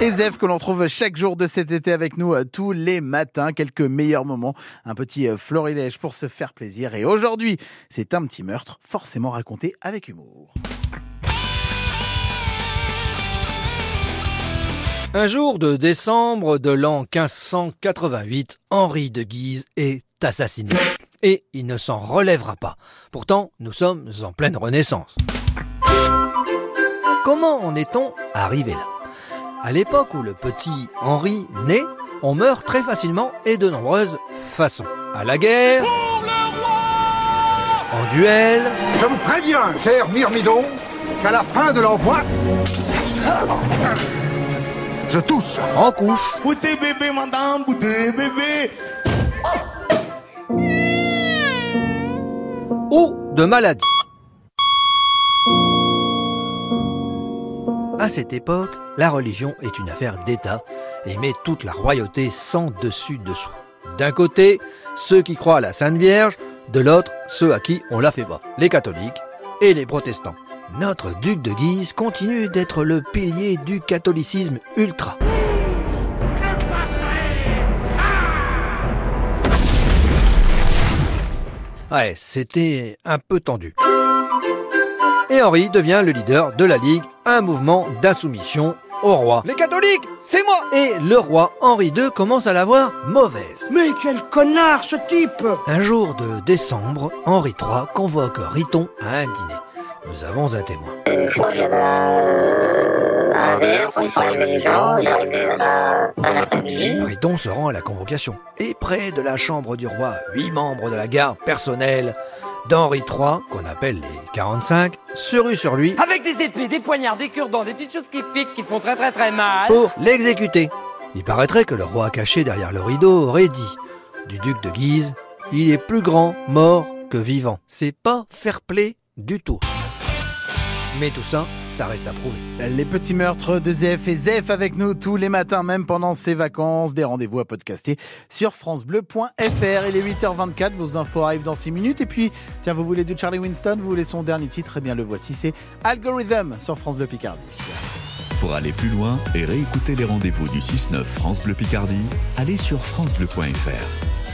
Et Zef que l'on trouve chaque jour de cet été avec nous euh, tous les matins. Quelques meilleurs moments, un petit euh, florilège pour se faire plaisir. Et aujourd'hui, c'est un petit meurtre forcément raconté avec humour. Un jour de décembre de l'an 1588, Henri de Guise est assassiné. Et il ne s'en relèvera pas. Pourtant, nous sommes en pleine Renaissance. Comment en est-on arrivé là? À l'époque où le petit Henri naît, on meurt très facilement et de nombreuses façons. À la guerre, en duel, Je vous préviens, cher Myrmidon, qu'à la fin de l'envoi, je tousse. en couche, bébé, madame, bébé. ou de maladie. À cette époque, la religion est une affaire d'État et met toute la royauté sans dessus-dessous. D'un côté, ceux qui croient à la Sainte Vierge, de l'autre, ceux à qui on la fait pas, les catholiques et les protestants. Notre duc de Guise continue d'être le pilier du catholicisme ultra. Ouais, c'était un peu tendu. Et Henri devient le leader de la Ligue, un mouvement d'insoumission au roi. Les catholiques, c'est moi Et le roi Henri II commence à la voir mauvaise. Mais quel connard ce type Un jour de décembre, Henri III convoque Riton à un dîner. Nous avons un témoin. Riton se rend à la convocation. Et près de la chambre du roi, huit membres de la garde personnelle d'Henri III, qu'on appelle les 45, se ruent sur lui Avec des épées, des poignards, des cure-dents, des petites choses qui piquent, qui font très très très mal. pour l'exécuter. Il paraîtrait que le roi caché derrière le rideau aurait dit du duc de Guise, il est plus grand mort que vivant. C'est pas fair play du tout. Mais tout ça, ça reste à prouver. Les petits meurtres de Zef et Zef avec nous tous les matins, même pendant ses vacances. Des rendez-vous à podcaster sur FranceBleu.fr. Il est 8h24, vos infos arrivent dans 6 minutes. Et puis, tiens, vous voulez du Charlie Winston Vous voulez son dernier titre Eh bien, le voici, c'est Algorithm sur France Bleu Picardie. Pour aller plus loin et réécouter les rendez-vous du 6-9 France Bleu Picardie, allez sur FranceBleu.fr.